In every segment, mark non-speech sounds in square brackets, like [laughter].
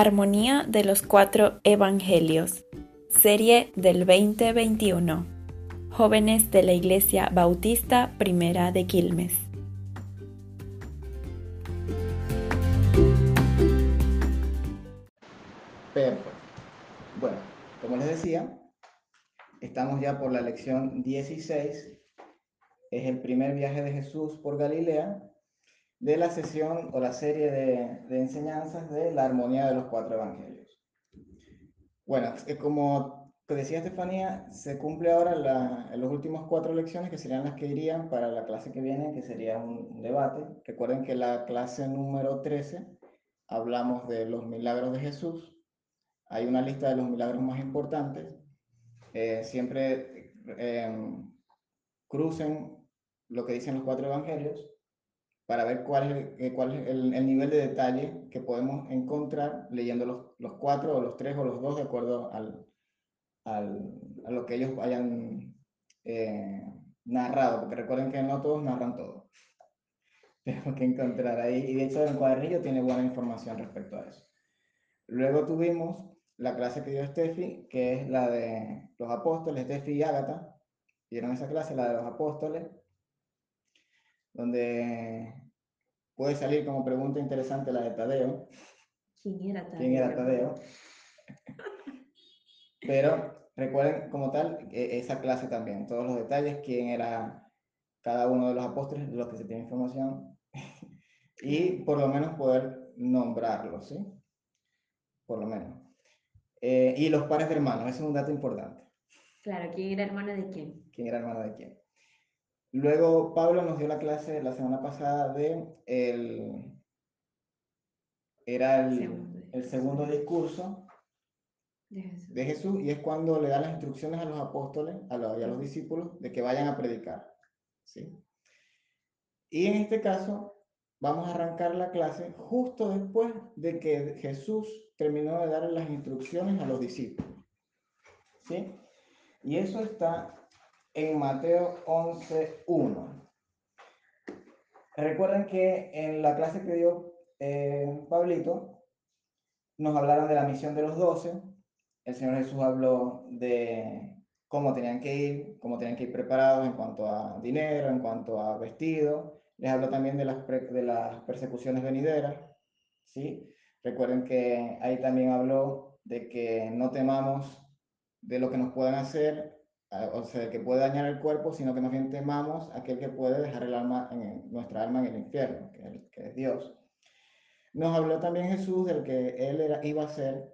Armonía de los Cuatro Evangelios, serie del 2021. Jóvenes de la Iglesia Bautista Primera de Quilmes. Perfecto. Bueno, como les decía, estamos ya por la lección 16. Es el primer viaje de Jesús por Galilea de la sesión o la serie de, enseñanzas de la armonía de los cuatro evangelios. Bueno, como decía Estefanía, se cumple ahora la, en los últimos cuatro lecciones que serían las que irían para la clase que viene, que sería un debate. Recuerden que la clase número 13 hablamos de los milagros de Jesús. Hay una lista de los milagros más importantes. Eh, siempre eh, crucen lo que dicen los cuatro evangelios para ver cuál es, el, cuál es el, el, nivel de detalle que podemos encontrar leyendo los, los, cuatro o los tres o los dos de acuerdo al, al, a lo que ellos hayan eh, narrado, porque recuerden que no todos narran todo. [laughs] Tenemos que encontrar ahí, y de hecho el cuadernillo tiene buena información respecto a eso. Luego tuvimos la clase que dio Steffi, que es la de los apóstoles, Steffi y Ágata. Vieron esa clase, la de los apóstoles, donde puede salir como pregunta interesante la de Tadeo. ¿Quién era Tadeo? ¿Quién era Tadeo? [laughs] Pero recuerden como tal esa clase también, todos los detalles, quién era cada uno de los apóstoles, de los que se tiene información, [laughs] y por lo menos poder nombrarlos, ¿sí? Por lo menos. Eh, y los pares de hermanos, ese es un dato importante. Claro, ¿quién era hermano de quién? ¿Quién era hermano de quién? Luego Pablo nos dio la clase la semana pasada de el, era el segundo, el segundo discurso de Jesús. de Jesús y es cuando le da las instrucciones a los apóstoles a los, y a los discípulos de que vayan a predicar. ¿sí? Y en este caso vamos a arrancar la clase justo después de que Jesús terminó de dar las instrucciones a los discípulos. ¿sí? Y eso está en Mateo 11.1. Recuerden que en la clase que dio eh, Pablito, nos hablaron de la misión de los doce. El Señor Jesús habló de cómo tenían que ir, cómo tenían que ir preparados en cuanto a dinero, en cuanto a vestido. Les habló también de las, de las persecuciones venideras. ¿sí? Recuerden que ahí también habló de que no temamos de lo que nos puedan hacer o sea, que puede dañar el cuerpo, sino que más bien temamos aquel que puede dejar el alma en, nuestra alma en el infierno, que que es, Dios. Nos habló también Jesús del que Él era, iba a ser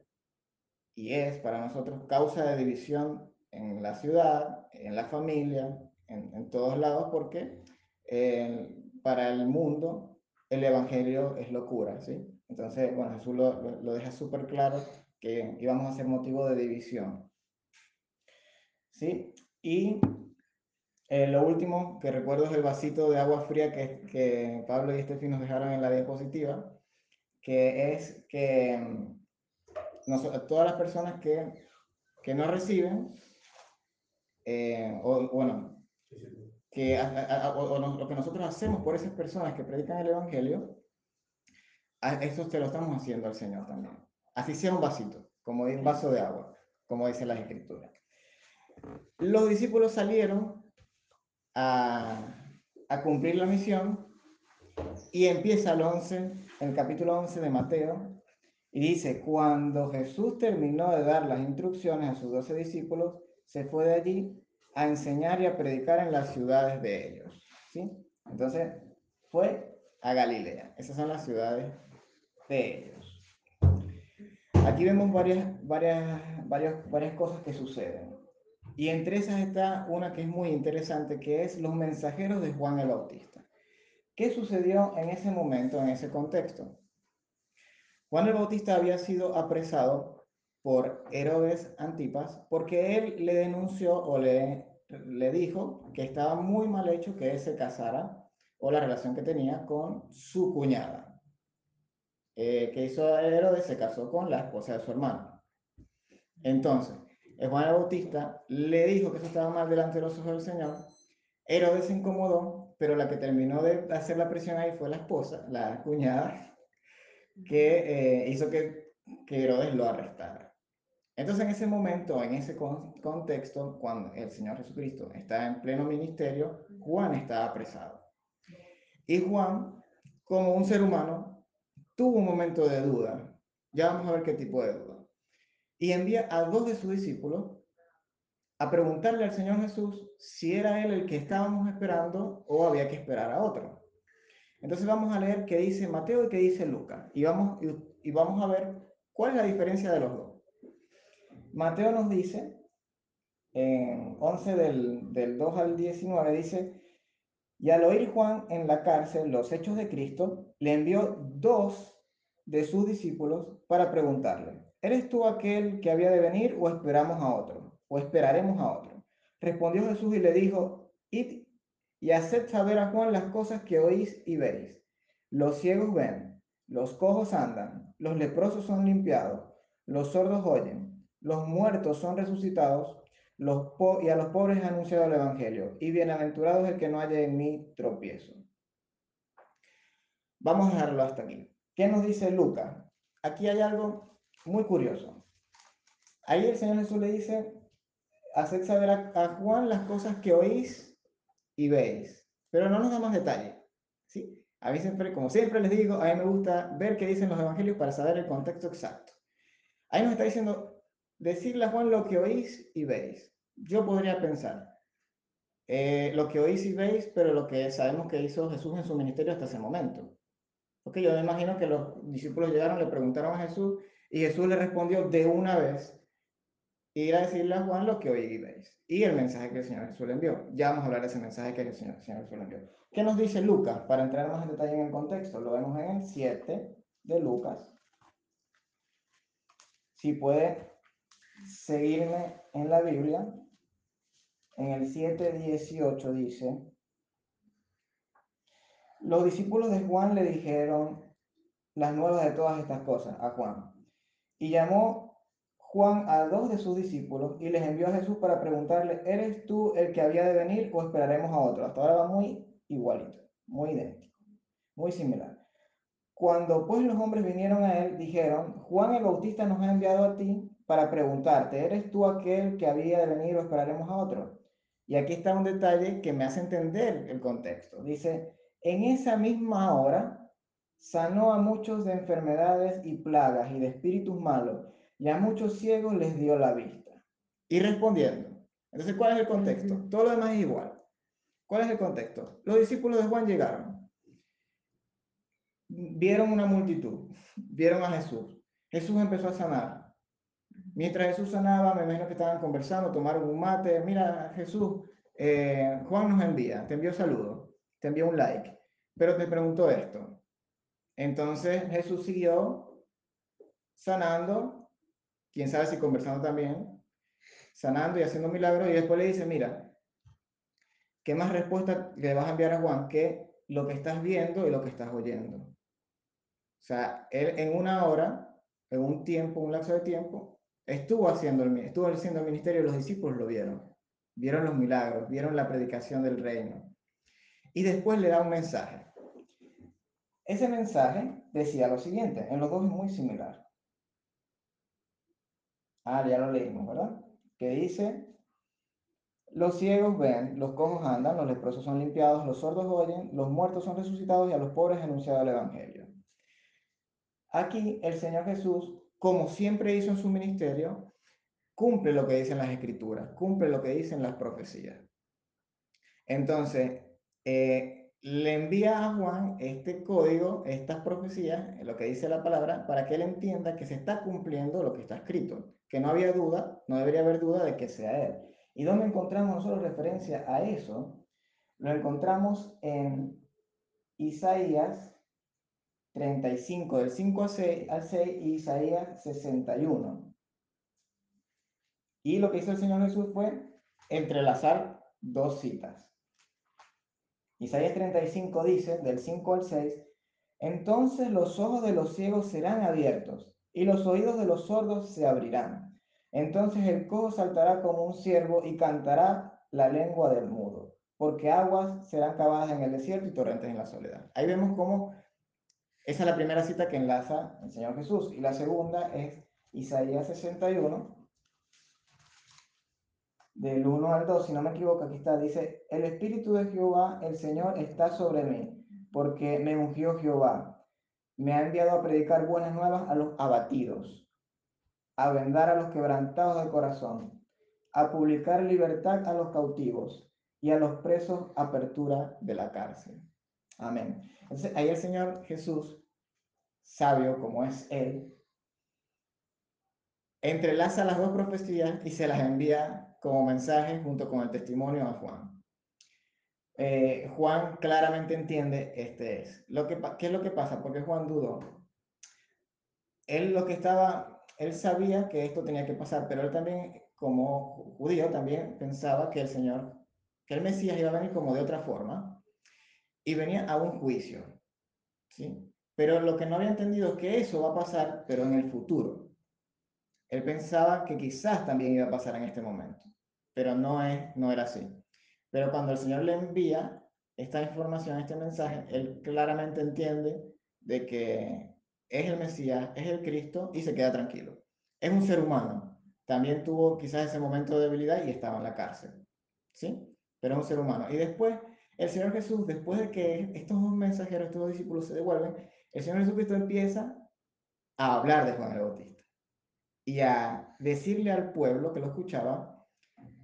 y es para nosotros causa de división en la ciudad, en la familia, en, en todos lados, porque eh, para el mundo el Evangelio es locura, ¿sí? Entonces, bueno, Jesús lo, lo deja súper claro que íbamos a ser motivo de división. ¿Sí? Y eh, lo último que recuerdo es el vasito de agua fría que, que Pablo y Estefi nos dejaron en la diapositiva, que es que nosotros, todas las personas que, que no reciben, eh, o bueno, que, a, a, o, o lo que nosotros hacemos por esas personas que predican el Evangelio, a eso te lo estamos haciendo al Señor también. Así sea un vasito, como un vaso de agua, como dice las Escrituras. Los discípulos salieron a, cumplir la misión y empieza el 11, el capítulo 11 de Mateo, y dice, cuando Jesús terminó de dar las instrucciones a sus doce discípulos, se fue de allí a enseñar y a predicar en las ciudades de ellos. ¿sí? Entonces, fue a Galilea. Esas son las ciudades de ellos. Aquí vemos varias, varias, varias, varias cosas que suceden. Y entre esas está una que es muy interesante, que es los mensajeros de Juan el Bautista. ¿Qué sucedió en ese momento, en ese contexto? Juan el Bautista había sido apresado por Herodes Antipas porque él le denunció o le, le dijo que estaba muy mal hecho que él se casara o la relación que tenía con su cuñada. Eh, que hizo Herodes se casó con la esposa de su hermano. Entonces, Juan el Bautista le dijo que eso estaba mal delante de los ojos del Señor. Herodes se incomodó, pero la que terminó de hacer la presión ahí fue la esposa, la cuñada, que eh, hizo que que Herodes lo arrestara. Entonces en ese momento, en ese contexto, cuando el Señor Jesucristo está en pleno ministerio, Juan está apresado. Y Juan, como un ser humano, tuvo un momento de duda. Ya vamos a ver qué tipo de duda. Y envía a dos de sus discípulos a preguntarle al Señor Jesús si era él el que estábamos esperando o había que esperar a otro. Entonces vamos a leer qué dice Mateo y qué dice Lucas. Y vamos, y vamos a ver cuál es la diferencia de los dos. Mateo nos dice, en 11 del, del 2 al 19, dice, y al oír Juan en la cárcel los hechos de Cristo, le envió dos de sus discípulos para preguntarle, ¿eres tú aquel que había de venir o esperamos a otro? ¿O esperaremos a otro? Respondió Jesús y le dijo, id y haced saber a Juan las cosas que oís y veis. Los ciegos ven, los cojos andan, los leprosos son limpiados, los sordos oyen los muertos son resucitados, los y a los pobres es anunciado el Evangelio, y bienaventurado es el que no haya en mí tropiezo. Vamos a dejarlo hasta aquí. ¿Qué nos dice Lucas? Aquí hay algo muy curioso. Ahí el Señor Jesús le dice, haced saber a, Juan las cosas que oís y veis, pero no nos da más detalle. ¿sí? A mí siempre, como siempre les digo, a mí me gusta ver qué dicen los evangelios para saber el contexto exacto. Ahí nos está diciendo, decirle a Juan lo que oís y veis. Yo podría pensar, eh, lo que oís y veis, pero lo que sabemos que hizo Jesús en su ministerio hasta ese momento. Porque yo me imagino que los discípulos llegaron, le preguntaron a Jesús y Jesús le respondió de una vez ir a decirle a Juan lo que oí y veis. Y el mensaje que el Señor Jesús le envió. Ya vamos a hablar de ese mensaje que el Señor, Jesús le envió. ¿Qué nos dice Lucas? Para entrar más en detalle en el contexto, lo vemos en el 7 de Lucas. Si puede seguirme en la Biblia, en el 7.18 dice, los discípulos de Juan le dijeron las nuevas de todas estas cosas a Juan. Y llamó Juan a dos de sus discípulos y les envió a Jesús para preguntarle, ¿eres tú el que había de venir o esperaremos a otro? Hasta ahora va muy igualito, muy idéntico, muy similar. Cuando pues los hombres vinieron a él, dijeron, Juan el Bautista nos ha enviado a ti para preguntarte, ¿eres tú aquel que había de venir o esperaremos a otro? Y aquí está un detalle que me hace entender el contexto. Dice, en esa misma hora sanó a muchos de enfermedades y plagas y de espíritus malos, y a muchos ciegos les dio la vista. Y respondiendo. Entonces, ¿cuál es el contexto? Todo lo demás es igual. ¿Cuál es el contexto? Los discípulos de Juan llegaron. Vieron una multitud, vieron a Jesús. Jesús empezó a sanar. Mientras Jesús sanaba, me imagino que estaban conversando, tomaron un mate. Mira, Jesús, eh, Juan nos envía, te envió saludo, te envió un like, pero te preguntó esto. Entonces Jesús siguió sanando, quién sabe si conversando también, sanando y haciendo milagros, y después le dice, mira, ¿qué más respuesta le vas a enviar a Juan que lo que estás viendo y lo que estás oyendo? O sea, él en una hora, en un tiempo, un lapso de tiempo, estuvo haciendo el, estuvo haciendo el ministerio y los discípulos lo vieron. Vieron los milagros, vieron la predicación del reino. Y después le da un mensaje. Ese mensaje decía lo siguiente, en los dos es muy similar. Ah, ya lo leímos, ¿verdad? Que dice, los ciegos ven, los cojos andan, los leprosos son limpiados, los sordos oyen, los muertos son resucitados y a los pobres anunciado el Evangelio. Aquí el Señor Jesús como siempre hizo en su ministerio, cumple lo que dicen las escrituras, cumple lo que dicen las profecías. Entonces, eh, le envía a Juan este código, estas profecías, lo que dice la palabra, para que él entienda que se está cumpliendo lo que está escrito, que no había duda, no debería haber duda de que sea él. ¿Y dónde encontramos nosotros referencia a eso? Lo encontramos en Isaías 35, del 5 al 6, al 6 y Isaías 61. Y lo que hizo el Señor Jesús fue entrelazar dos citas. Isaías 35 dice, del 5 al 6, entonces los ojos de los ciegos serán abiertos y los oídos de los sordos se abrirán. Entonces el cojo saltará como un ciervo y cantará la lengua del mudo, porque aguas serán cavadas en el desierto y torrentes en la soledad. Ahí vemos cómo Esa es la primera cita que enlaza el Señor Jesús. Y la segunda es Isaías 61, del 1 al 2, si no me equivoco, aquí está, dice, el Espíritu de Jehová, el Señor, está sobre mí, porque me ungió Jehová. Me ha enviado a predicar buenas nuevas a los abatidos, a vendar a los quebrantados de corazón, a publicar libertad a los cautivos y a los presos apertura de la cárcel. Amén. Entonces, ahí el Señor Jesús, sabio como es Él, entrelaza las dos profecías y se las envía como mensaje junto con el testimonio a Juan. Eh, Juan claramente entiende, este es. Lo que, ¿Qué es lo que pasa? Porque Juan dudó. Él lo que estaba, él sabía que esto tenía que pasar, pero él también, como judío, también pensaba que el Señor, que el Mesías iba a venir como de otra forma y venía a un juicio. ¿sí? Pero lo que no había entendido es que eso va a pasar, pero en el futuro. Él pensaba que quizás también iba a pasar en este momento, pero no, es, no era así. Pero cuando el Señor le envía esta información, este mensaje, él claramente entiende de que es el Mesías, es el Cristo y se queda tranquilo. Es un ser humano. También tuvo quizás ese momento de debilidad y estaba en la cárcel. ¿Sí? Pero es un ser humano. Y después, el Señor Jesús, después de que estos dos mensajeros, estos dos discípulos se devuelven, el Señor Jesucristo empieza a hablar de Juan el Bautista y a decirle al pueblo que lo escuchaba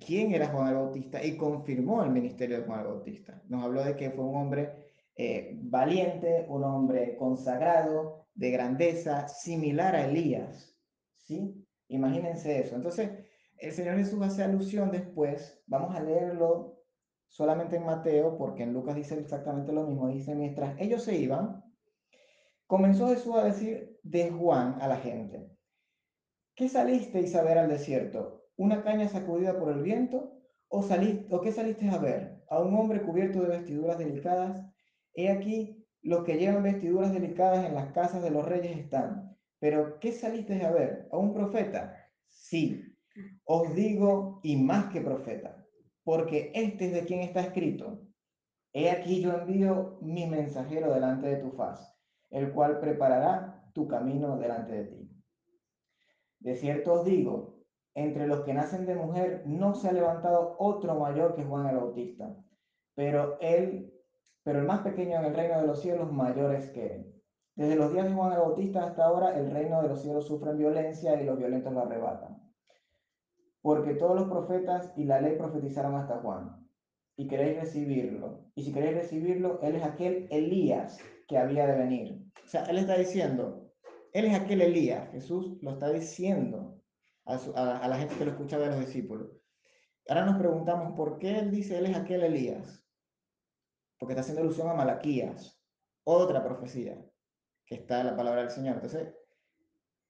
quién era Juan el Bautista y confirmó el ministerio de Juan el Bautista. Nos habló de que fue un hombre eh, valiente, un hombre consagrado, de grandeza, similar a Elías. ¿Sí? Imagínense eso. Entonces, el Señor Jesús hace alusión después, vamos a leerlo solamente en Mateo, porque en Lucas dice exactamente lo mismo, dice, mientras ellos se iban, comenzó Jesús a decir de Juan a la gente, ¿qué salisteis a ver al desierto? ¿Una caña sacudida por el viento? ¿O, saliste, ¿O qué salisteis a ver? ¿A un hombre cubierto de vestiduras delicadas? He aquí, los que llevan vestiduras delicadas en las casas de los reyes están. Pero, ¿qué salisteis a ver? ¿A un profeta? Sí, os digo, y más que profeta, porque este es de quien está escrito. He aquí yo envío mi mensajero delante de tu faz, el cual preparará tu camino delante de ti. De cierto os digo, entre los que nacen de mujer no se ha levantado otro mayor que Juan el Bautista, pero él, pero el más pequeño en el reino de los cielos mayor es que él. Desde los días de Juan el Bautista hasta ahora el reino de los cielos sufre violencia y los violentos lo arrebatan. Porque todos los profetas y la ley profetizaron hasta Juan. Y queréis recibirlo. Y si queréis recibirlo, él es aquel Elías que había de venir. O sea, él está diciendo, él es aquel Elías, Jesús lo está diciendo a, la gente que lo escuchaba de los discípulos. Ahora nos preguntamos, ¿por qué él dice él es aquel Elías? Porque está haciendo alusión a Malaquías, otra profecía, que está en la palabra del Señor. Entonces,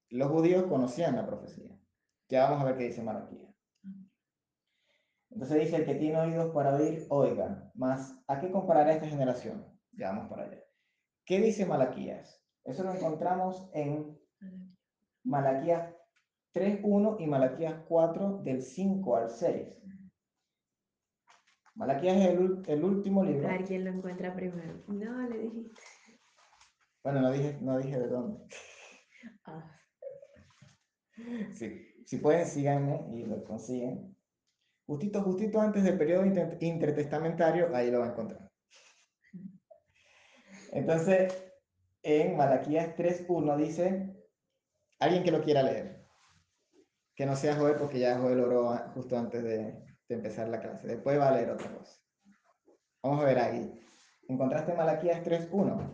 los judíos conocían la profecía. Ya vamos a ver qué dice Malaquías. Entonces dice, el que tiene oídos para oír, oiga. Más, ¿a qué comparará esta generación? Ya vamos para allá. ¿Qué dice Malaquías? Eso lo encontramos en Malaquías 3.1 y Malaquías 4 del 5 al 6. Malaquías es el, último libro. A ver quién lo encuentra primero. No, le dijiste. Bueno, no dije, no dije de dónde. Ah. Sí, si pueden, síganme y lo consiguen. Justito, justito antes del periodo intertestamentario, ahí lo van a encontrar. Entonces, en Malaquías 3.1 dice, alguien que lo quiera leer, que no sea Joel porque ya Joel oró justo antes de, empezar la clase, después va a leer otra cosa. Vamos a ver ahí. ¿Encontraste Malaquías 3.1?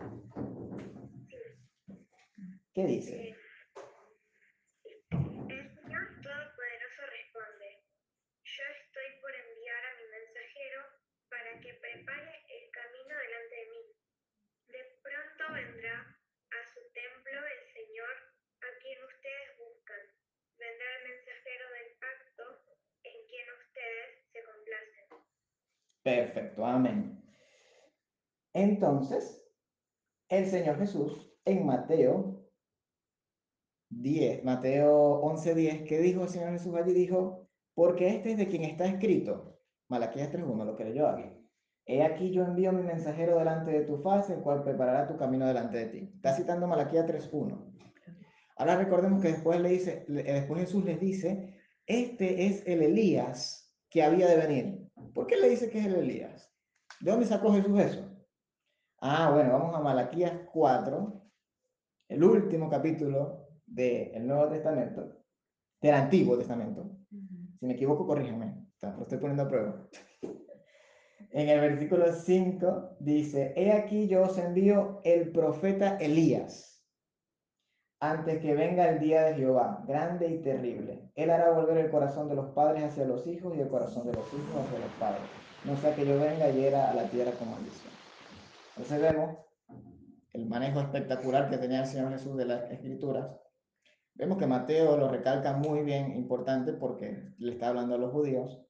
¿Qué dice? Perfecto, amén. Entonces, el Señor Jesús en Mateo 10, Mateo 11:10, ¿qué dijo el Señor Jesús allí? Dijo, porque este es de quien está escrito, Malaquías 3:1, lo que leyó aquí. He aquí yo envío mi mensajero delante de tu faz, el cual preparará tu camino delante de ti. Está citando Malaquía 3.1. Ahora recordemos que después, le dice, después Jesús les dice, este es el Elías que había de venir. ¿Por qué le dice que es el Elías? ¿De dónde sacó Jesús eso? Ah, bueno, vamos a Malaquías 4, el último capítulo del Nuevo Testamento, del Antiguo Testamento. Si me equivoco, corríjame, lo estoy poniendo a prueba. [laughs] En el versículo 5 dice, He aquí yo os envío el profeta Elías, antes que venga el día de Jehová, grande y terrible. Él hará volver el corazón de los padres hacia los hijos y el corazón de los hijos hacia los padres. No sea que yo venga y hiera a la tierra con maldición. Entonces vemos el manejo espectacular que tenía el Señor Jesús de las escrituras. Vemos que Mateo lo recalca muy bien, importante, porque le está hablando a los judíos.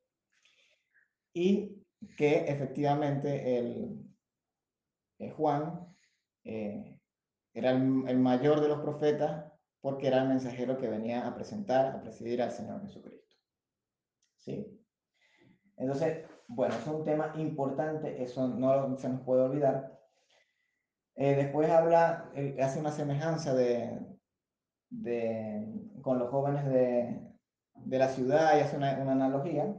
Y que efectivamente el, Juan eh, era el, mayor de los profetas porque era el mensajero que venía a presentar, a presidir al Señor Jesucristo. ¿Sí? Entonces, bueno, es un tema importante, eso no se nos puede olvidar. Eh, después habla, eh, hace una semejanza de, de, con los jóvenes de, de la ciudad y hace una, una analogía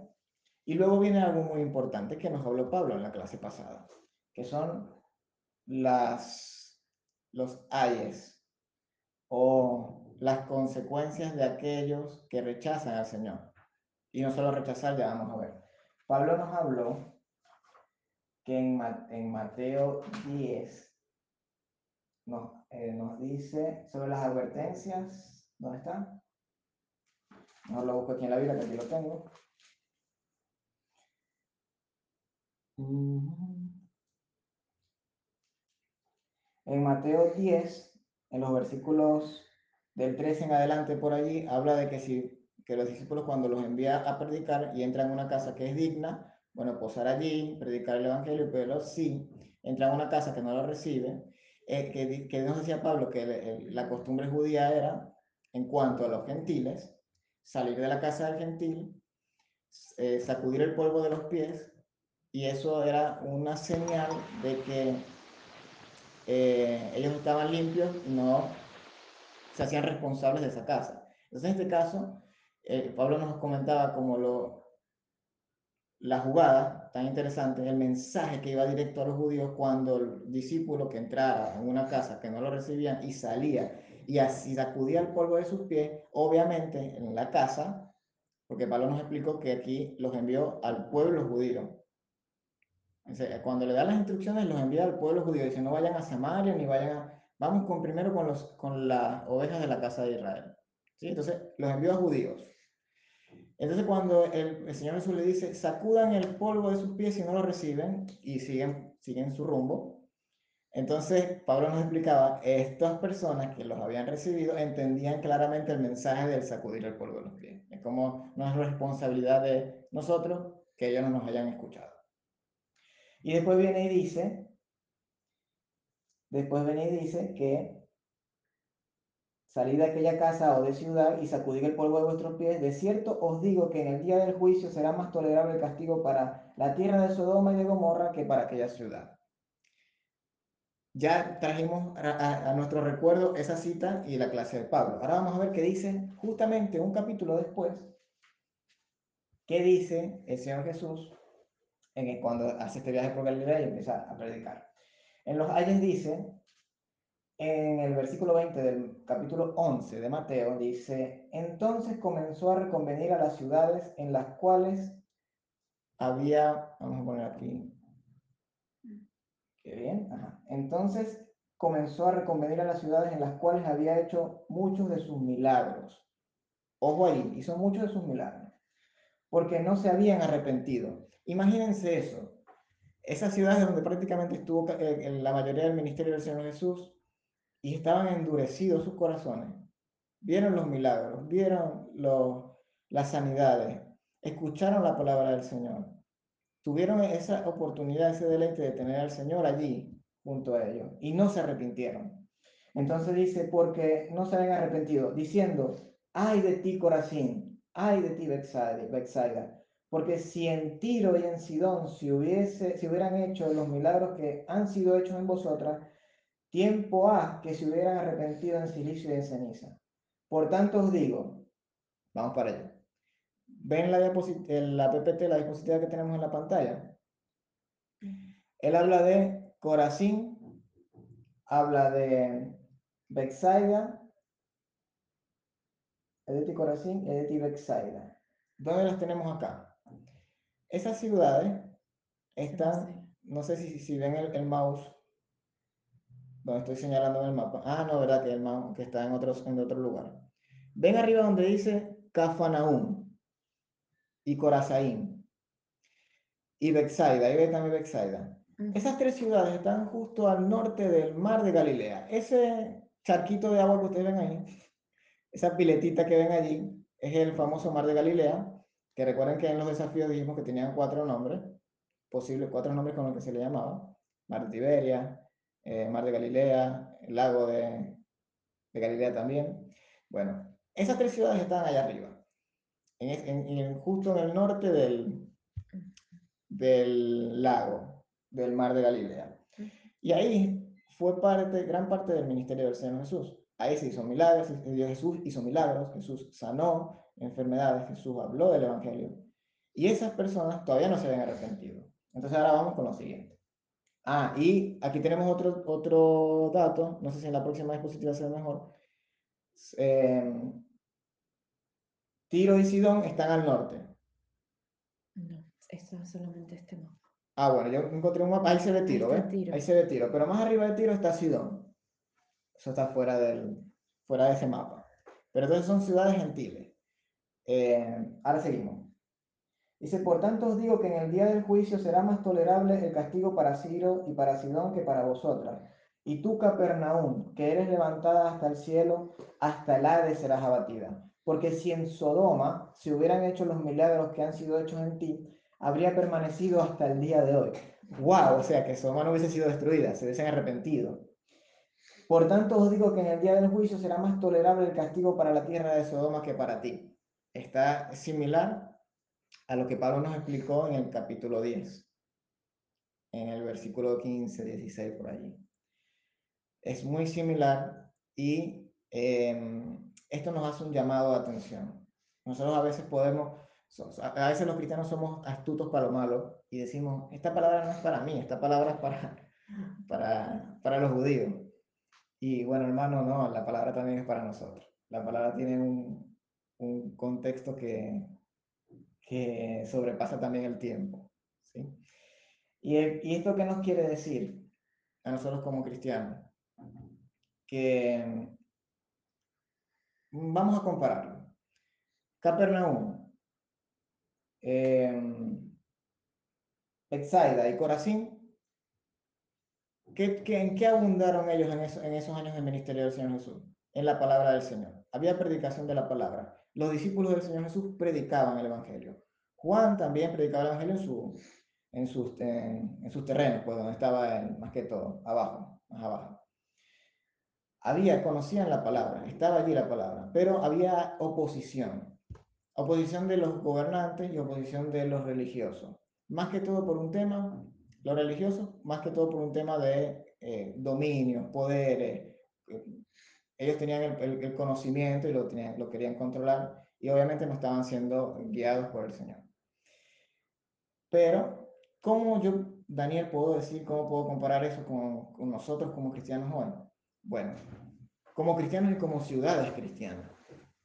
y luego viene algo muy importante que nos habló Pablo en la clase pasada, que son las, los ayes o las consecuencias de aquellos que rechazan al Señor. Y no solo rechazar, ya vamos a ver. Pablo nos habló que en, en Mateo 10 nos, eh, nos dice sobre las advertencias. ¿Dónde está? No lo busco aquí en la Biblia, que aquí lo tengo. En Mateo 10, en los versículos del 13 en adelante por allí, habla de que si que los discípulos cuando los envía a predicar y entran a una casa que es digna, bueno, posar allí, predicar el evangelio, pero si entran a una casa que no lo recibe, eh, que, que, nos decía Pablo que la costumbre judía era, en cuanto a los gentiles, salir de la casa del gentil, eh, sacudir el polvo de los pies y eso era una señal de que eh, ellos estaban limpios y no se hacían responsables de esa casa. Entonces, en este caso, eh, Pablo nos comentaba como lo, la jugada tan interesante, el mensaje que iba directo a los judíos cuando el discípulo que entrara en una casa que no lo recibían y salía y así sacudía el polvo de sus pies, obviamente en la casa, porque Pablo nos explicó que aquí los envió al pueblo judío, cuando le da las instrucciones, los envía al pueblo judío. Dice, no vayan a Samaria, ni vayan a... Vamos con, primero con, los, con las ovejas de la casa de Israel. ¿Sí? Entonces, los envió a judíos. Entonces, cuando el, el, Señor Jesús le dice, sacudan el polvo de sus pies si no lo reciben y siguen, siguen su rumbo. Entonces, Pablo nos explicaba, estas personas que los habían recibido entendían claramente el mensaje del sacudir el polvo de los pies. Es como no es responsabilidad de nosotros que ellos no nos hayan escuchado. Y después viene y dice, después viene y dice que salid de aquella casa o de ciudad y sacudid el polvo de vuestros pies. De cierto os digo que en el día del juicio será más tolerable el castigo para la tierra de Sodoma y de Gomorra que para aquella ciudad. Ya trajimos a, nuestro recuerdo esa cita y la clase de Pablo. Ahora vamos a ver qué dice justamente un capítulo después. ¿Qué dice el Señor Jesús en cuando hace este viaje por Galilea y empieza a predicar. En los Ayes dice, en el versículo 20 del capítulo 11 de Mateo, dice, entonces comenzó a reconvenir a las ciudades en las cuales había, vamos a poner aquí, qué bien, entonces comenzó a reconvenir a las ciudades en las cuales había hecho muchos de sus milagros. Ojo ahí, hizo muchos de sus milagros, porque no se habían arrepentido. Imagínense eso. Esas ciudades donde prácticamente estuvo eh, la mayoría del ministerio del Señor Jesús y estaban endurecidos sus corazones. Vieron los milagros, vieron las sanidades, escucharon la palabra del Señor. Tuvieron esa oportunidad, ese deleite de tener al Señor allí junto a ellos y no se arrepintieron. Entonces dice, porque no se habían arrepentido, diciendo, ay de ti Corazín, ay de ti Bexaida, Porque si en Tiro y en Sidón se, hubiese, si hubieran hecho los milagros que han sido hechos en vosotras, tiempo ha que se hubieran arrepentido en silicio y en ceniza. Por tanto os digo, vamos para allá. ¿Ven la, la PPT, la diapositiva que tenemos en la pantalla? Él habla de Corazín, habla de Bexaida, Edeti Corazín y Edeti Bexaida. ¿Dónde las tenemos acá? Esas ciudades están, no sé si, si ven el, mouse, donde estoy señalando en el mapa. Ah, no, verdad que el mouse que está en, otros, en otro lugar. Ven arriba donde dice Cafanaúm y Corazaín y Bexaida, ahí ve también Bexaida. Esas tres ciudades están justo al norte del mar de Galilea. Ese charquito de agua que ustedes ven ahí, esa piletita que ven allí, es el famoso mar de Galilea, que recuerden que en los desafíos dijimos que tenían cuatro nombres, posibles cuatro nombres con los que se le llamaba. Mar de Tiberia, eh, Mar de Galilea, lago de, Galilea también. Bueno, esas tres ciudades están allá arriba en, justo en el norte del, del lago, del mar de Galilea. Y ahí fue parte, gran parte del ministerio del Señor Jesús. Ahí se hizo milagros, Jesús hizo milagros, Jesús sanó enfermedades, Jesús habló del Evangelio. Y esas personas todavía no se habían arrepentido. Entonces ahora vamos con lo siguiente. Ah, y aquí tenemos otro, otro dato, no sé si en la próxima diapositiva sea mejor. Eh, Tiro y Sidón están al norte. No, esto es solamente este mapa. Ah, bueno, yo encontré un mapa, ahí se ve Tiro, ¿ves? Ahí se ve Tiro, pero más arriba de Tiro está Sidón. Eso está fuera, del, fuera de ese mapa. Pero entonces son ciudades gentiles. Eh, ahora seguimos. Dice, por tanto os digo que en el día del juicio será más tolerable el castigo para Ciro y para Sidón que para vosotras. Y tú, Capernaum, que eres levantada hasta el cielo, hasta el Hades serás abatida. Porque si en Sodoma se hubieran hecho los milagros que han sido hechos en ti, habría permanecido hasta el día de hoy. ¡Wow! O sea, que Sodoma no hubiese sido destruida, se hubiesen arrepentido. Por tanto, os digo que en el día del juicio será más tolerable el castigo para la tierra de Sodoma que para ti. Está similar a lo que Pablo nos explicó en el capítulo 10, en el versículo 15, 16, por allí. Es muy similar y em, esto nos hace un llamado de atención. Nosotros a veces podemos, a veces los cristianos somos astutos para lo malo y decimos, esta palabra no es para mí, esta palabra es para, para, para los judíos. Y bueno, hermano, no, la palabra también es para nosotros. La palabra tiene un, un contexto que, que sobrepasa también el tiempo. ¿sí? Y, ¿Y esto qué nos quiere decir a nosotros como cristianos? Que Vamos a compararlo. Capernaum, eh, y Corazín, ¿qué, en qué abundaron ellos en, en esos años del ministerio del Señor Jesús? En la palabra del Señor. Había predicación de la palabra. Los discípulos del Señor Jesús predicaban el Evangelio. Juan también predicaba el Evangelio en, su, en, sus, en, sus terrenos, pues donde estaba más que todo, abajo, abajo había, conocían la palabra, estaba allí la palabra, pero había oposición. Oposición de los gobernantes y oposición de los religiosos. Más que todo por un tema, los religiosos, más que todo por un tema de eh, dominio, poderes. Ellos tenían el, conocimiento y lo, querían controlar y obviamente no estaban siendo guiados por el Señor. Pero, ¿cómo yo, Daniel, puedo decir, cómo puedo comparar eso con, con nosotros como cristianos hoy? Bueno, como cristianos y como ciudades cristianas.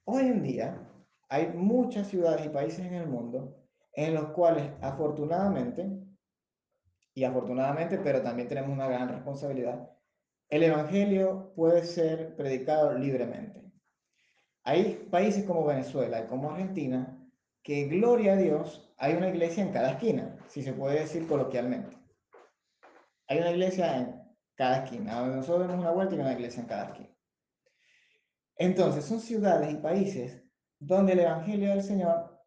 Hoy en día hay muchas ciudades y países en el mundo en los cuales afortunadamente, y afortunadamente, pero también tenemos una gran responsabilidad, el Evangelio puede ser predicado libremente. Hay países como Venezuela y como Argentina que, gloria a Dios, hay una iglesia en cada esquina, si se puede decir coloquialmente. Hay una iglesia en cada esquina. Nosotros vemos una vuelta y una iglesia en cada esquina. Entonces, son ciudades y países donde el Evangelio del Señor,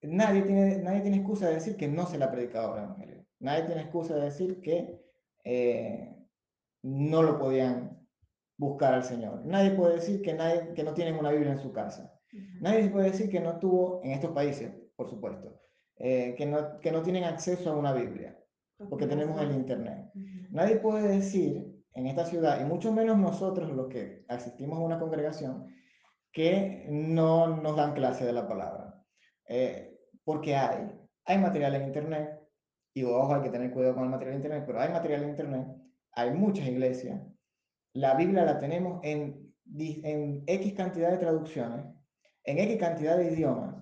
nadie tiene, nadie tiene excusa de decir que no se le ha predicado el Evangelio. Nadie tiene excusa de decir que eh, no lo podían buscar al Señor. Nadie puede decir que, nadie, que no tienen una Biblia en su casa. Nadie puede decir que no tuvo, en estos países, por supuesto, eh, que, no, que no tienen acceso a una Biblia, porque tenemos el Internet. Nadie puede decir en esta ciudad, y mucho menos nosotros los que asistimos a una congregación, que no nos dan clase de la palabra. Eh, porque hay, hay material en Internet, y ojo, hay que tener cuidado con el material en Internet, pero hay material en Internet, hay muchas iglesias, la Biblia la tenemos en, en X cantidad de traducciones, en X cantidad de idiomas.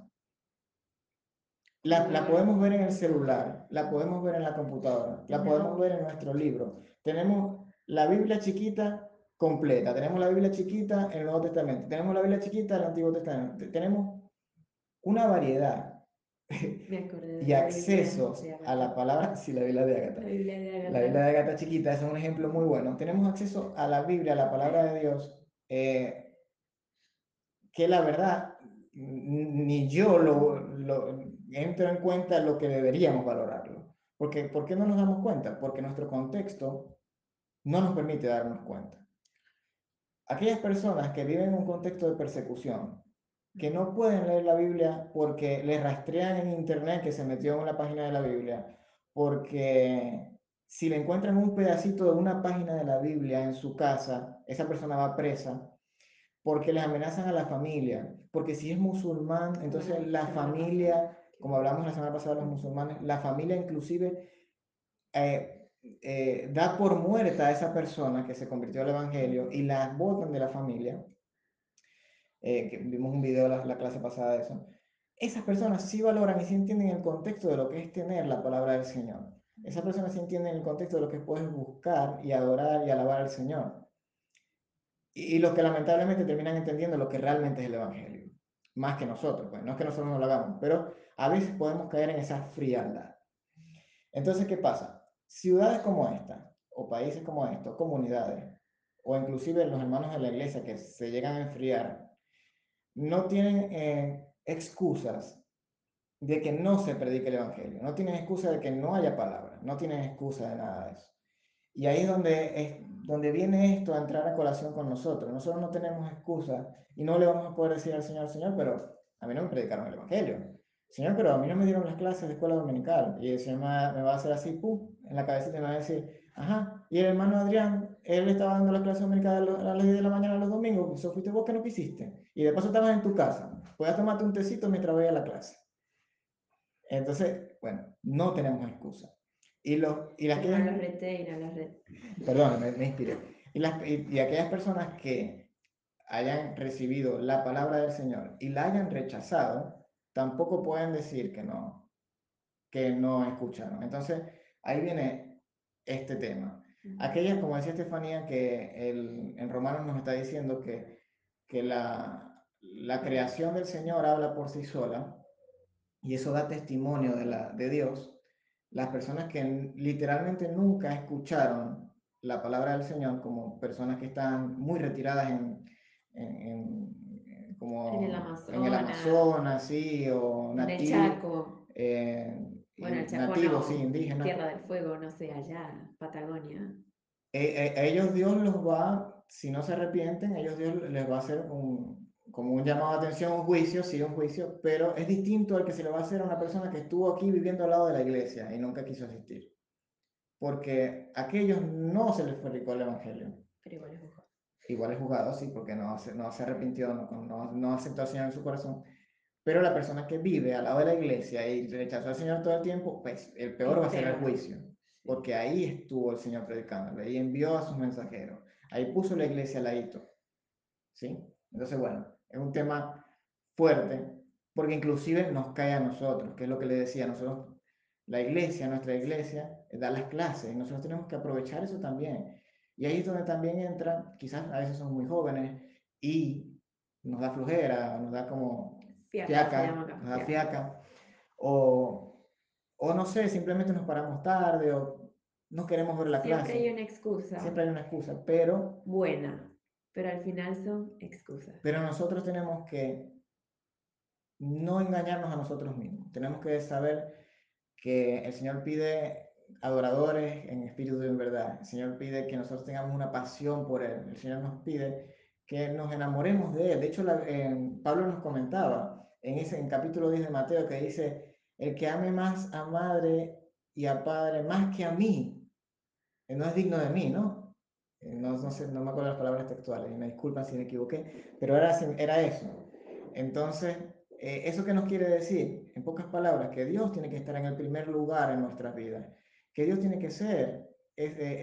La, la, podemos ver en el celular, la podemos ver en la computadora, la podemos ver en nuestro libro. Tenemos la Biblia chiquita completa, tenemos la Biblia chiquita en el Nuevo Testamento, tenemos la Biblia chiquita en el Antiguo Testamento, tenemos una variedad [laughs] y accesos a la palabra, [laughs] sí, la Biblia de Agatha. La Biblia de Agatha. La Biblia de Agatha chiquita es un ejemplo muy bueno. Tenemos acceso a la Biblia, a la palabra de Dios, eh, que la verdad, ni yo lo, lo, entro en cuenta lo que deberíamos valorarlo. Porque, ¿Por qué no nos damos cuenta? Porque nuestro contexto no nos permite darnos cuenta. Aquellas personas que viven en un contexto de persecución, que no pueden leer la Biblia porque les rastrean en internet que se metió en una página de la Biblia, porque si le encuentran un pedacito de una página de la Biblia en su casa, esa persona va presa, porque les amenazan a la familia, porque si es musulmán, entonces la familia, como hablamos la semana pasada los musulmanes, la familia inclusive eh, eh, da por muerta a esa persona que se convirtió al Evangelio y la botan de la familia eh, que vimos un video la, la clase pasada de eso, esas personas sí valoran y sí entienden el contexto de lo que es tener la palabra del Señor. Esas personas sí entienden el contexto de lo que puedes buscar y adorar y alabar al Señor. Y, y los que lamentablemente terminan entendiendo lo que realmente es el Evangelio, más que nosotros, pues no es que nosotros no lo hagamos, pero a veces podemos caer en esa frialdad. Entonces, ¿qué pasa? Ciudades como esta, o países como estos, comunidades, o inclusive los hermanos de la iglesia que se llegan a enfriar no tienen eh, excusas de que no se predique el Evangelio, no tienen excusa de que no haya palabra, no tienen excusa de nada de eso. Y ahí es donde, es donde viene esto a entrar a colación con nosotros. Nosotros no tenemos excusa y no le vamos a poder decir al Señor, Señor, pero a mí no me predicaron el Evangelio. Señor, pero a mí no me dieron las clases de escuela dominical. Y el Señor me va a hacer así, pum, en la cabecita y me va a decir, ajá, y el hermano Adrián, él estaba dando las clases dominicales a las 10 de la mañana los domingos, eso fuiste vos que no quisiste. Y de paso estabas en tu casa, puedes tomarte un tecito mientras a la clase. Entonces, bueno, no tenemos excusa. Y, los, y las que... Perdón, me, me, inspiré. Y, las, y, y aquellas personas que hayan recibido la palabra del Señor y la hayan rechazado, tampoco pueden decir que no, que no escucharon. Entonces, ahí viene este tema. Aquellas, como decía Estefanía, que el, en Romanos nos está diciendo que, que la, la creación del Señor habla por sí sola y eso da testimonio de, la, de Dios, las personas que literalmente nunca escucharon la palabra del Señor, como personas que están muy retiradas en, en, en como en el Amazonas, en el Amazonas sí, o en el Chaco. Eh, bueno, Chaco nativos, no, sí, indígenas. Tierra del Fuego, no sé, allá, Patagonia. Eh, eh, ellos Dios los va, si no se arrepienten, ellos Dios les va a hacer un, como un llamado de atención, un juicio, sí, un juicio, pero es distinto al que se le va a hacer a una persona que estuvo aquí viviendo al lado de la iglesia y nunca quiso asistir. Porque a aquellos no se les predicó el Evangelio. Pero igual es juzgado. Igual es juzgado, sí, porque no se, no se arrepintió, no, no, no aceptó al Señor en su corazón. Pero la persona que vive al lado de la iglesia y rechazó al Señor todo el tiempo, pues el peor va a ser el juicio. Porque ahí estuvo el Señor predicando, ahí envió a sus mensajeros, ahí puso la iglesia al ladito. ¿Sí? Entonces, bueno, es un tema fuerte, porque inclusive nos cae a nosotros, que es lo que le decía, nosotros, la iglesia, nuestra iglesia, da las clases, y nosotros tenemos que aprovechar eso también. Y ahí es donde también entra, quizás a veces somos muy jóvenes y nos da flojera, nos da como Fiaca, fiaca, da fiaca, o, o no sé, simplemente nos paramos tarde, o no queremos ver la Siempre clase. hay una excusa. Siempre hay una excusa, pero Buena, pero al final son excusas. Pero nosotros tenemos que no engañarnos a nosotros mismos. Tenemos que saber que el Señor pide adoradores en espíritu y en verdad. El Señor pide que nosotros tengamos una pasión por Él. El Señor nos pide que nos enamoremos de Él. De hecho, la, eh, Pablo nos comentaba en ese en capítulo 10 de Mateo que dice, el que ame más a madre y a padre más que a mí, eh, no es digno de mí, ¿no? Eh, no, no, sé, no me acuerdo las palabras textuales, me disculpan si me equivoqué, pero era, era eso. Entonces, eh, ¿eso qué nos quiere decir? En pocas palabras, que Dios tiene que estar en el primer lugar en nuestras vidas, que Dios tiene que ser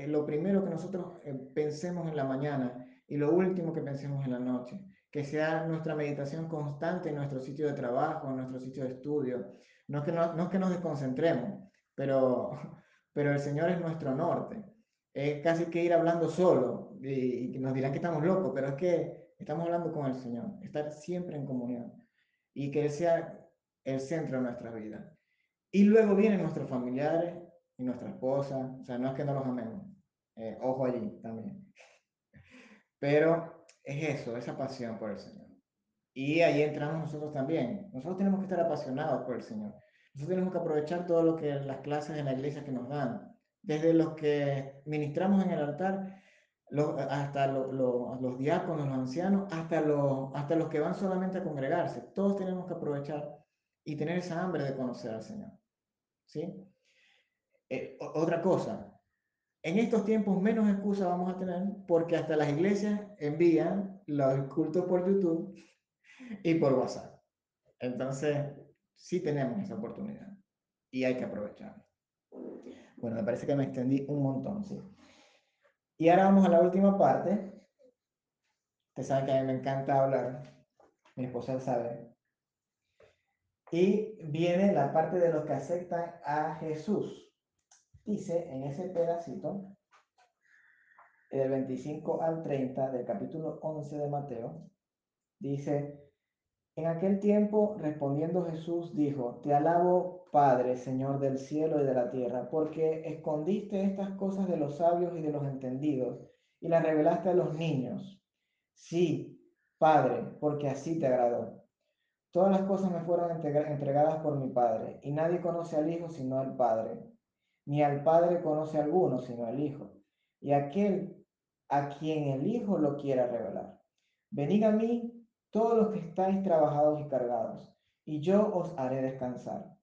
lo primero que nosotros pensemos en la mañana y lo último que pensemos en la noche, que sea nuestra meditación constante en nuestro sitio de trabajo, en nuestro sitio de estudio. No es que, no, no es que nos desconcentremos, pero, [laughs] pero el Señor es nuestro norte. Es casi que ir hablando solo y, y nos dirán que estamos locos, pero es que estamos hablando con el Señor, estar siempre en comunión y que Él sea el centro de nuestra vida. Y luego vienen nuestros familiares y nuestra esposa, o sea, no es que no los amemos, eh, ojo allí también. [laughs] Pero es eso, esa pasión por el Señor. Y ahí entramos nosotros también. Nosotros tenemos que estar apasionados por el Señor. Nosotros tenemos que aprovechar todo lo que las clases en la iglesia que nos dan, desde los que ministramos en el altar hasta los diáconos, los ancianos, hasta, los, hasta los que van solamente a congregarse. Todos tenemos que aprovechar y tener esa hambre de conocer al Señor. ¿Sí? Eh, otra cosa, en estos tiempos menos excusas vamos a tener porque hasta las iglesias envían los cultos por YouTube y por WhatsApp. Entonces, sí tenemos esa oportunidad y hay que aprovecharla. Bueno, me parece que me extendí un montón, ¿sí? Y ahora vamos a la última parte. Ustedes saben que a mí me encanta hablar. Mi esposa sabe. Y viene la parte de los que aceptan a Jesús. Dice en ese pedacito, del 25 al 30 del capítulo 11 de Mateo, dice, en aquel tiempo respondiendo Jesús dijo, te alabo Padre, Señor del cielo y de la tierra, porque escondiste estas cosas de los sabios y de los entendidos y las revelaste a los niños. Sí, Padre, porque así te agradó. Todas las cosas me fueron entregadas por mi Padre, y nadie conoce al Hijo sino al Padre ni al Padre conoce alguno sino al Hijo, y aquel a quien el Hijo lo quiera revelar. Venid a mí todos los que estáis trabajados y cargados, y yo os haré descansar.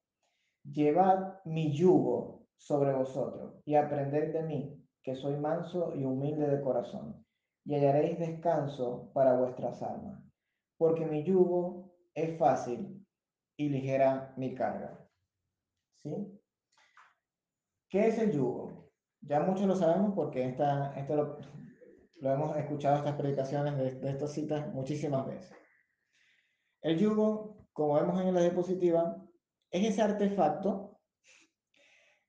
Llevad mi yugo sobre vosotros y aprended de mí, que soy manso y humilde de corazón, y hallaréis descanso para vuestras almas, porque mi yugo es fácil y ligera mi carga. ¿Sí? ¿Qué es el yugo? Ya muchos lo sabemos porque esta, esto lo, hemos escuchado estas predicaciones de, de estas citas muchísimas veces. El yugo, como vemos en la diapositiva, es ese artefacto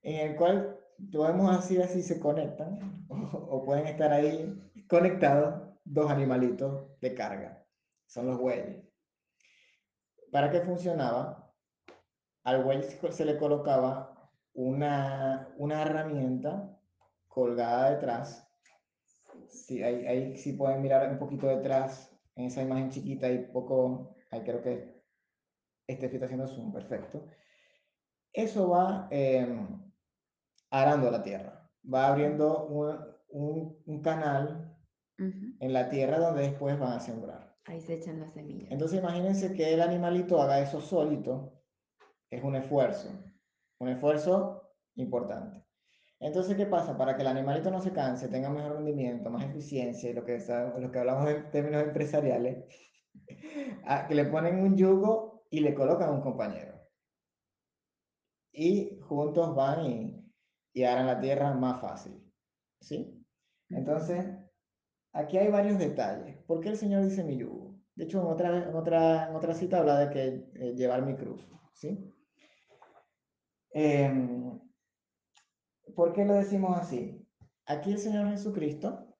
en el cual podemos decir así se conectan [laughs] o, pueden estar ahí conectados dos animalitos de carga. Son los bueyes. ¿Para qué funcionaba? Al buey se le colocaba una, una herramienta colgada detrás. Sí, ahí, ahí sí pueden mirar un poquito detrás en esa imagen chiquita y poco, ahí creo que este está haciendo zoom, perfecto. Eso va em, arando la tierra, va abriendo un, un, canal en la tierra donde después van a sembrar. Ahí se echan las semillas. Entonces imagínense que el animalito haga eso solito, es un esfuerzo. Un esfuerzo importante. Entonces, ¿qué pasa? Para que el animalito no se canse, tenga mejor rendimiento, más eficiencia, y lo que, lo que hablamos en términos empresariales, [laughs] que le ponen un yugo y le colocan un compañero. Y juntos van y, y harán la tierra más fácil. ¿Sí? Entonces, aquí hay varios detalles. ¿Por qué el Señor dice mi yugo? De hecho, en otra, otra, en otra cita habla de que eh, llevar mi cruz. ¿Sí? Em, ¿Por qué lo decimos así? Aquí el Señor Jesucristo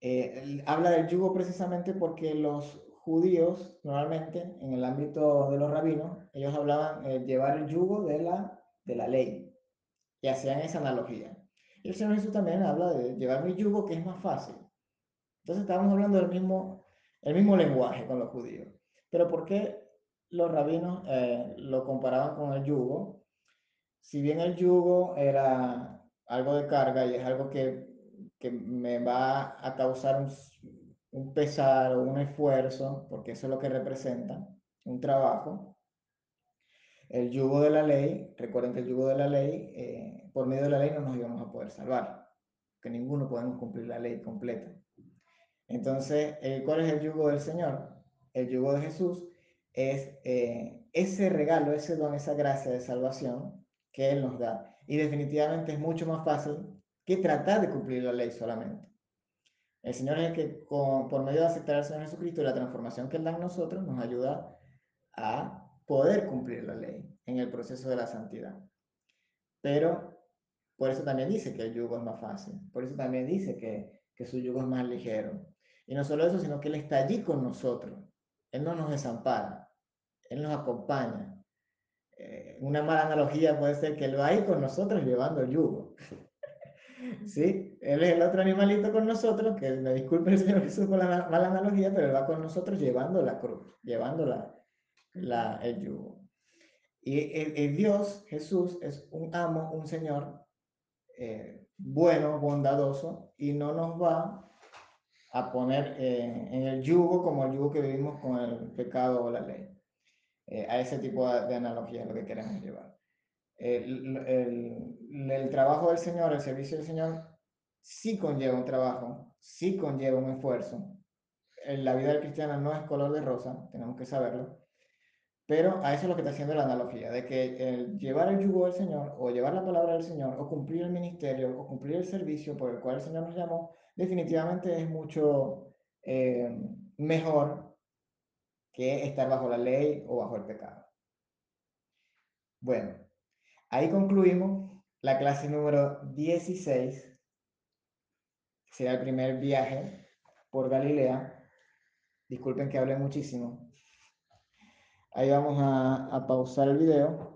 eh, habla del yugo precisamente porque los judíos, normalmente, en el ámbito de los rabinos, ellos hablaban de llevar el yugo de la, de la ley y hacían esa analogía. Y el Señor Jesús también habla de llevar mi yugo, que es más fácil. Entonces estamos hablando del mismo, el mismo lenguaje con los judíos. Pero ¿por qué los rabinos eh, lo comparaban con el yugo? Si bien el yugo era algo de carga y es algo que, que me va a causar un, pesar o un esfuerzo, porque eso es lo que representa, un trabajo. El yugo de la ley, recuerden que el yugo de la ley, eh, por medio de la ley no nos íbamos a poder salvar, que ninguno podemos cumplir la ley completa. Entonces, ¿cuál es el yugo del Señor? El yugo de Jesús es eh, ese regalo, ese don, esa gracia de salvación que Él nos da. Y definitivamente es mucho más fácil que tratar de cumplir la ley solamente. El Señor es el que, por medio de aceptar al Señor Jesucristo y la transformación que Él da en nosotros, nos ayuda a poder cumplir la ley en el proceso de la santidad. Pero por eso también dice que el yugo es más fácil, por eso también dice que, que su yugo es más ligero. Y no solo eso, sino que Él está allí con nosotros. Él no nos desampara, Él nos acompaña. Eh, una mala analogía puede ser que Él va ahí con nosotros llevando el yugo. [laughs] ¿Sí? Él es el otro animalito con nosotros, que me disculpe el Señor Jesús por la mala analogía, pero Él va con nosotros llevando la cruz, llevando la, el yugo. Y el, Dios, Jesús, es un amo, un Señor eh, bueno, bondadoso, y no nos va a poner eh, en el yugo como el yugo que vivimos con el pecado o la ley. Eh, a ese tipo de, analogía es lo que queremos llevar. El, el, el, trabajo del Señor, el servicio del Señor, sí conlleva un trabajo, sí conlleva un esfuerzo. La vida del cristiano no es color de rosa, tenemos que saberlo. Pero a eso es lo que está haciendo la analogía, de que el llevar el yugo del Señor, o llevar la palabra del Señor, o cumplir el ministerio, o cumplir el servicio por el cual el Señor nos llamó, definitivamente es mucho eh, mejor que estar bajo la ley o bajo el pecado. Bueno, ahí concluimos la clase número 16, será el primer viaje por Galilea. Disculpen que hable muchísimo. Ahí vamos a, a pausar el video.